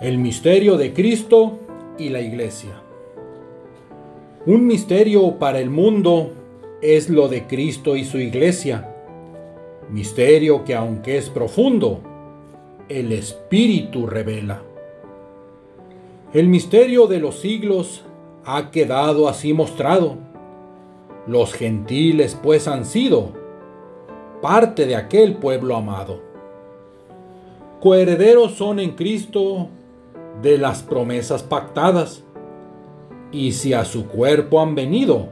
El misterio de Cristo y la Iglesia. Un misterio para el mundo es lo de Cristo y su Iglesia. Misterio que aunque es profundo, el Espíritu revela. El misterio de los siglos ha quedado así mostrado. Los gentiles pues han sido parte de aquel pueblo amado. Coherederos son en Cristo de las promesas pactadas. Y si a su cuerpo han venido,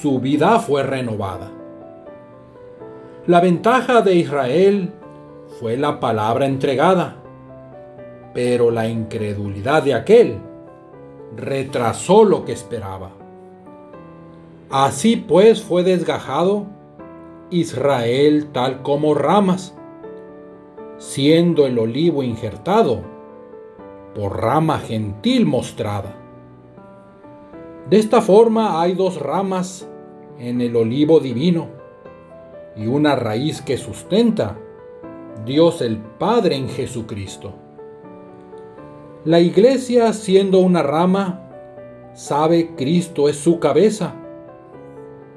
su vida fue renovada. La ventaja de Israel fue la palabra entregada, pero la incredulidad de aquel retrasó lo que esperaba. Así pues fue desgajado Israel tal como ramas, siendo el olivo injertado por rama gentil mostrada. De esta forma hay dos ramas en el olivo divino y una raíz que sustenta Dios el Padre en Jesucristo. La iglesia, siendo una rama, sabe Cristo es su cabeza.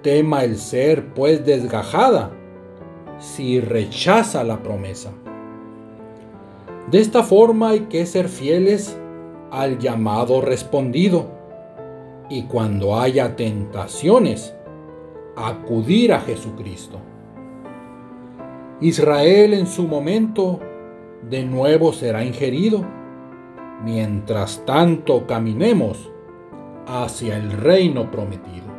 Tema el ser, pues, desgajada si rechaza la promesa. De esta forma hay que ser fieles al llamado respondido y cuando haya tentaciones, acudir a Jesucristo. Israel en su momento de nuevo será ingerido, mientras tanto caminemos hacia el reino prometido.